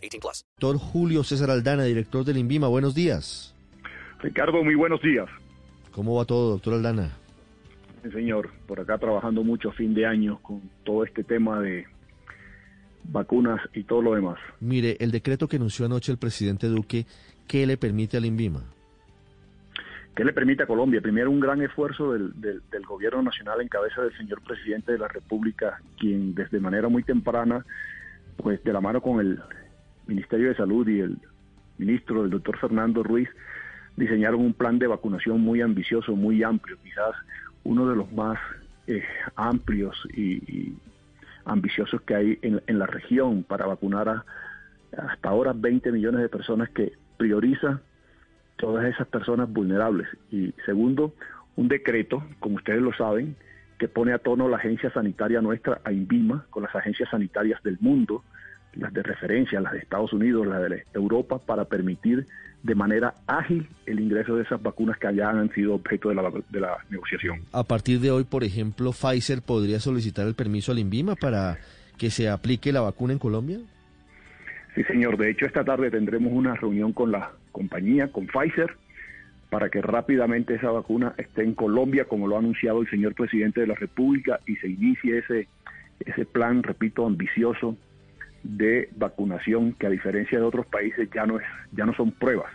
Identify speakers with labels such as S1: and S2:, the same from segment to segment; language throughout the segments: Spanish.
S1: 18 plus.
S2: Doctor Julio César Aldana, director del INVIMA. Buenos días.
S3: Ricardo, muy buenos días.
S2: ¿Cómo va todo, doctor Aldana?
S3: Sí, señor, por acá trabajando mucho a fin de año con todo este tema de vacunas y todo lo demás.
S2: Mire, el decreto que anunció anoche el presidente Duque, ¿qué le permite al INVIMA?
S3: ¿Qué le permite a Colombia? Primero, un gran esfuerzo del, del, del, gobierno nacional en cabeza del señor presidente de la República, quien desde manera muy temprana, pues de la mano con el Ministerio de Salud y el ministro, el doctor Fernando Ruiz, diseñaron un plan de vacunación muy ambicioso, muy amplio, quizás uno de los más eh, amplios y, ambiciosos que hay en, la región para vacunar a hasta ahora 20 millones de personas que prioriza todas esas personas vulnerables. Y segundo, un decreto, como ustedes lo saben, que pone a tono la agencia sanitaria nuestra, a INVIMA, con las agencias sanitarias del mundo, las de referencia, las de Estados Unidos, las de Europa, para permitir de manera ágil el ingreso de esas vacunas que allá han sido objeto de la, de la negociación.
S2: A partir de hoy, por ejemplo, Pfizer podría solicitar el permiso al INVIMA para que se aplique la vacuna en Colombia.
S3: Sí, señor. De hecho, esta tarde tendremos una reunión con la compañía, con Pfizer, para que rápidamente esa vacuna esté en Colombia, como lo ha anunciado el señor presidente de la República, y se inicie ese, ese plan, repito, ambicioso de vacunación, que a diferencia de otros países ya no, es, ya no son pruebas,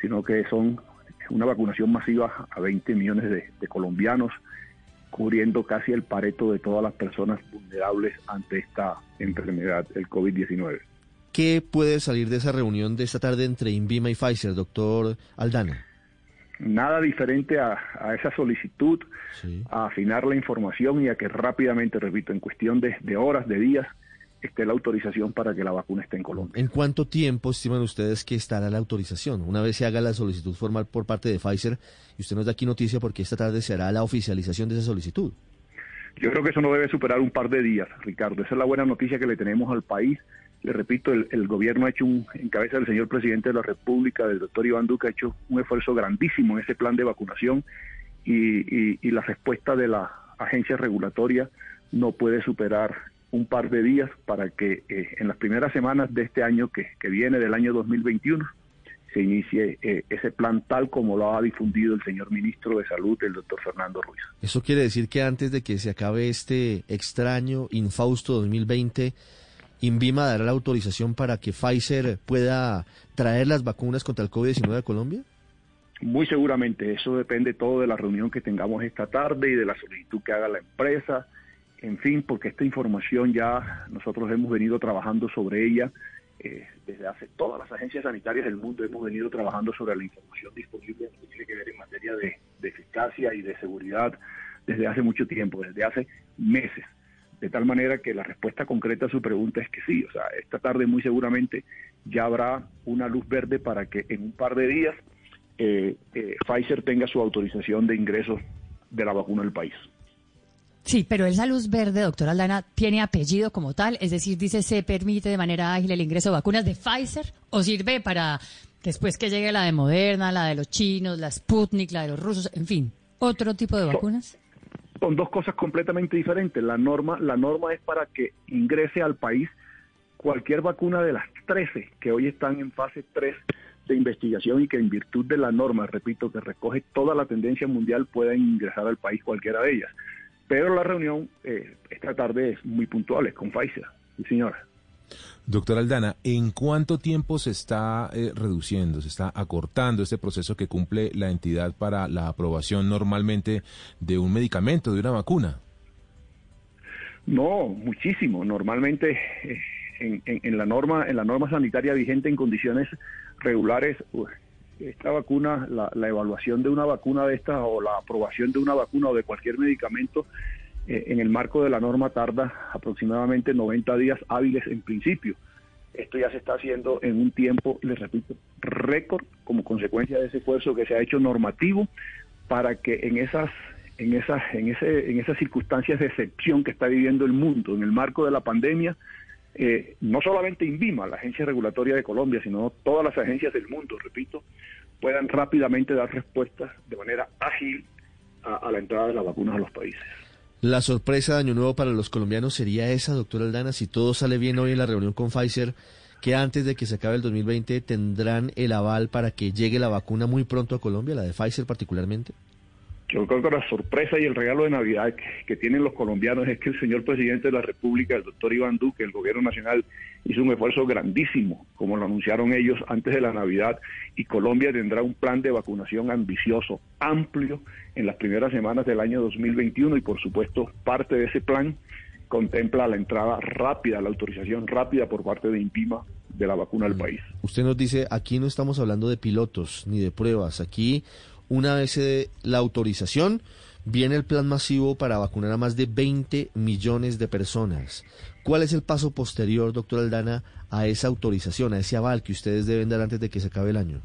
S3: sino que son una vacunación masiva a 20 millones de, de colombianos, cubriendo casi el pareto de todas las personas vulnerables ante esta enfermedad, el COVID-19.
S2: ¿Qué puede salir de esa reunión de esta tarde entre INVIMA y Pfizer, doctor Aldana?
S3: Nada diferente a, a esa solicitud, sí. a afinar la información y a que rápidamente, repito, en cuestión de, de, horas, de días, esté la autorización para que la vacuna esté en Colombia.
S2: ¿En cuánto tiempo estiman ustedes que estará la autorización? Una vez se haga la solicitud formal por parte de Pfizer, y usted nos da aquí noticia porque esta tarde se hará la oficialización de esa solicitud.
S3: Yo creo que eso no debe superar un par de días, Ricardo. Esa es la buena noticia que le tenemos al país le repito, el, el, gobierno ha hecho un, en cabeza del señor presidente de la República, del doctor Iván Duque, ha hecho un esfuerzo grandísimo en ese plan de vacunación y, y, y la respuesta de la agencia regulatoria no puede superar un par de días para que eh, en las primeras semanas de este año que, que viene, del año 2021, se inicie eh, ese plan tal como lo ha difundido el señor ministro de Salud, el doctor Fernando Ruiz.
S2: Eso quiere decir que antes de que se acabe este extraño, infausto 2020, ¿Invima dará la autorización para que Pfizer pueda traer las vacunas contra el COVID-19 a Colombia?
S3: Muy seguramente, eso depende todo de la reunión que tengamos esta tarde y de la solicitud que haga la empresa, en fin, porque esta información ya nosotros hemos venido trabajando sobre ella eh, desde hace todas las agencias sanitarias del mundo hemos venido trabajando sobre la información disponible que tiene que ver en materia de, eficacia y de seguridad desde hace mucho tiempo, desde hace meses de tal manera que la respuesta concreta a su pregunta es que sí, o sea, esta tarde muy seguramente ya habrá una luz verde para que en un par de días eh, eh, Pfizer tenga su autorización de ingreso de la vacuna al país.
S4: Sí, pero esa luz verde, doctor Aldana, tiene apellido como tal, es decir, dice se permite de manera ágil el ingreso de vacunas de Pfizer o sirve para después que llegue la de Moderna, la de los chinos, la Sputnik, la de los rusos, en fin, otro tipo de vacunas
S3: son dos cosas completamente diferentes. La norma, la norma es para que ingrese al país cualquier vacuna de las 13 que hoy están en fase 3 de investigación y que en virtud de la norma, repito, que recoge toda la tendencia mundial, pueden ingresar al país cualquiera de ellas. Pero la reunión eh, esta tarde es muy puntual, es con Pfizer, sí señora.
S5: Doctor Aldana, ¿en cuánto tiempo se está eh, reduciendo, se está acortando este proceso que cumple la entidad para la aprobación normalmente de un medicamento, de una vacuna?
S3: No, muchísimo. Normalmente eh, en, en, en, la norma, en la norma sanitaria vigente en condiciones regulares, esta vacuna, la, la evaluación de una vacuna de esta o la aprobación de una vacuna o de cualquier medicamento en el marco de la norma tarda aproximadamente 90 días hábiles en principio. Esto ya se está haciendo en un tiempo, les repito, récord como consecuencia de ese esfuerzo que se ha hecho normativo para que en esas en esas en ese en esas circunstancias de excepción que está viviendo el mundo en el marco de la pandemia eh, no solamente INVIMA, la agencia regulatoria de Colombia, sino todas las agencias del mundo, repito, puedan rápidamente dar respuestas de manera ágil a, a la entrada de las vacunas a los países.
S2: La sorpresa de Año Nuevo para los colombianos sería esa, doctor Aldana, si todo sale bien hoy en la reunión con Pfizer, que antes de que se acabe el 2020 tendrán el aval para que llegue la vacuna muy pronto a Colombia, la de Pfizer particularmente.
S3: Yo creo que la sorpresa y el regalo de Navidad que, tienen los colombianos es que el señor presidente de la República, el doctor Iván Duque, el gobierno nacional, hizo un esfuerzo grandísimo, como lo anunciaron ellos antes de la Navidad, y Colombia tendrá un plan de vacunación ambicioso, amplio, en las primeras semanas del año 2021 y por supuesto parte de ese plan contempla la entrada rápida, la autorización rápida por parte de INPIMA de la vacuna al país.
S2: Usted nos dice, aquí no estamos hablando de pilotos ni de pruebas, aquí una vez se dé la autorización, viene el plan masivo para vacunar a más de 20 millones de personas. ¿Cuál es el paso posterior, doctor Aldana, a esa autorización, a ese aval que ustedes deben dar antes de que se acabe el año?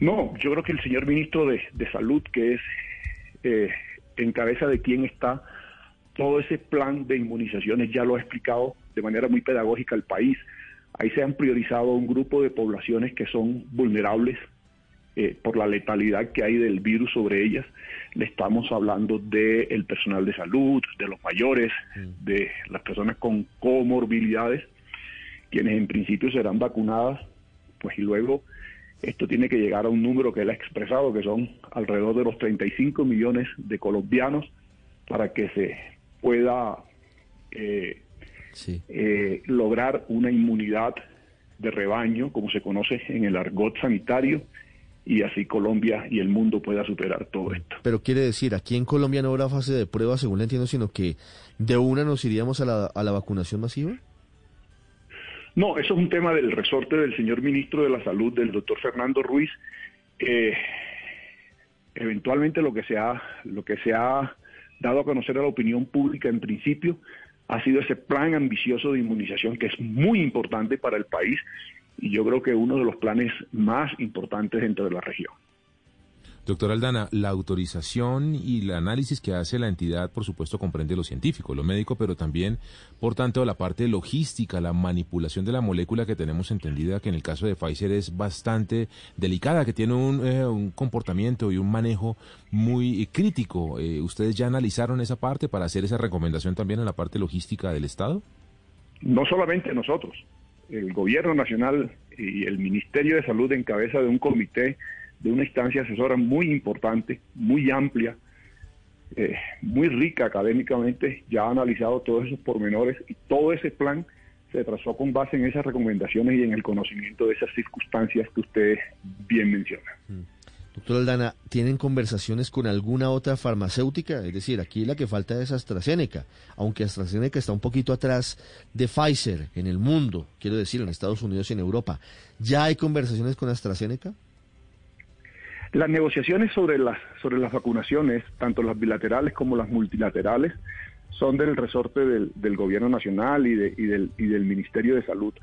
S3: No, yo creo que el señor ministro de, de Salud, que es eh, en cabeza de quién está todo ese plan de inmunizaciones, ya lo ha explicado de manera muy pedagógica al país. Ahí se han priorizado un grupo de poblaciones que son vulnerables eh, por la letalidad que hay del virus sobre ellas. Le estamos hablando del el personal de salud, de los mayores, mm. de las personas con comorbilidades, quienes en principio serán vacunadas, pues y luego esto tiene que llegar a un número que él ha expresado, que son alrededor de los 35 millones de colombianos, para que se pueda eh, sí. eh, lograr una inmunidad de rebaño, como se conoce en el argot sanitario, y así Colombia y el mundo pueda superar todo esto.
S2: Pero quiere decir, aquí en Colombia no habrá fase de prueba, según le entiendo, sino que de una nos iríamos a la, a la vacunación masiva.
S3: No, eso es un tema del resorte del señor ministro de la Salud, del doctor Fernando Ruiz. Eh, eventualmente lo que se ha lo que se ha dado a conocer a la opinión pública en principio ha sido ese plan ambicioso de inmunización que es muy importante para el país y yo creo que uno de los planes más importantes dentro de la región.
S5: Doctor Aldana, la autorización y el análisis que hace la entidad, por supuesto, comprende lo científico, lo médico, pero también, por tanto, la parte logística, la manipulación de la molécula que tenemos entendida que en el caso de Pfizer es bastante delicada, que tiene un, eh, un comportamiento y un manejo muy crítico. Eh, ¿Ustedes ya analizaron esa parte para hacer esa recomendación también en la parte logística del Estado?
S3: No solamente nosotros, el Gobierno Nacional y el Ministerio de Salud en cabeza de un comité de una instancia asesora muy importante, muy amplia, eh, muy rica académicamente, ya ha analizado todos esos pormenores y todo ese plan se trazó con base en esas recomendaciones y en el conocimiento de esas circunstancias que usted bien menciona.
S2: Mm. Doctor Aldana, ¿tienen conversaciones con alguna otra farmacéutica? Es decir, aquí la que falta es AstraZeneca, aunque AstraZeneca está un poquito atrás de Pfizer en el mundo, quiero decir, en Estados Unidos y en Europa. ¿Ya hay conversaciones con AstraZeneca?
S3: Las negociaciones sobre las, sobre las vacunaciones, tanto las bilaterales como las multilaterales, son del resorte del, del Gobierno Nacional y, de, y, del, y del Ministerio de Salud.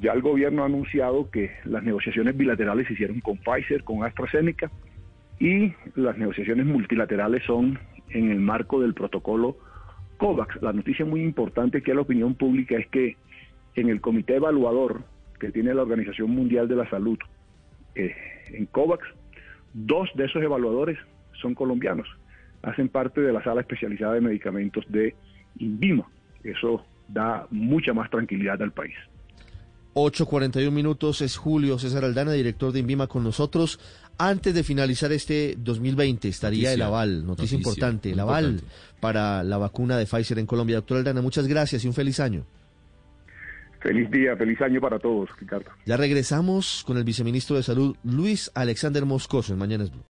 S3: Ya el gobierno ha anunciado que las negociaciones bilaterales se hicieron con Pfizer, con AstraZeneca, y las negociaciones multilaterales son en el marco del protocolo COVAX. La noticia muy importante que a la opinión pública es que en el comité evaluador que tiene la Organización Mundial de la Salud, eh, en COVAX, Dos de esos evaluadores son colombianos, hacen parte de la sala especializada de medicamentos de INVIMA. Eso da mucha más tranquilidad al país.
S2: 8.41 minutos es Julio César Aldana, director de INVIMA con nosotros. Antes de finalizar este 2020 estaría noticia, el aval, noticia, noticia importante, el aval importante. para la vacuna de Pfizer en Colombia. Doctor Aldana, muchas gracias y un feliz año.
S3: Feliz día, feliz año para todos, Ricardo.
S2: Ya regresamos con el viceministro de Salud, Luis Alexander Moscoso, en Mañanas Blue.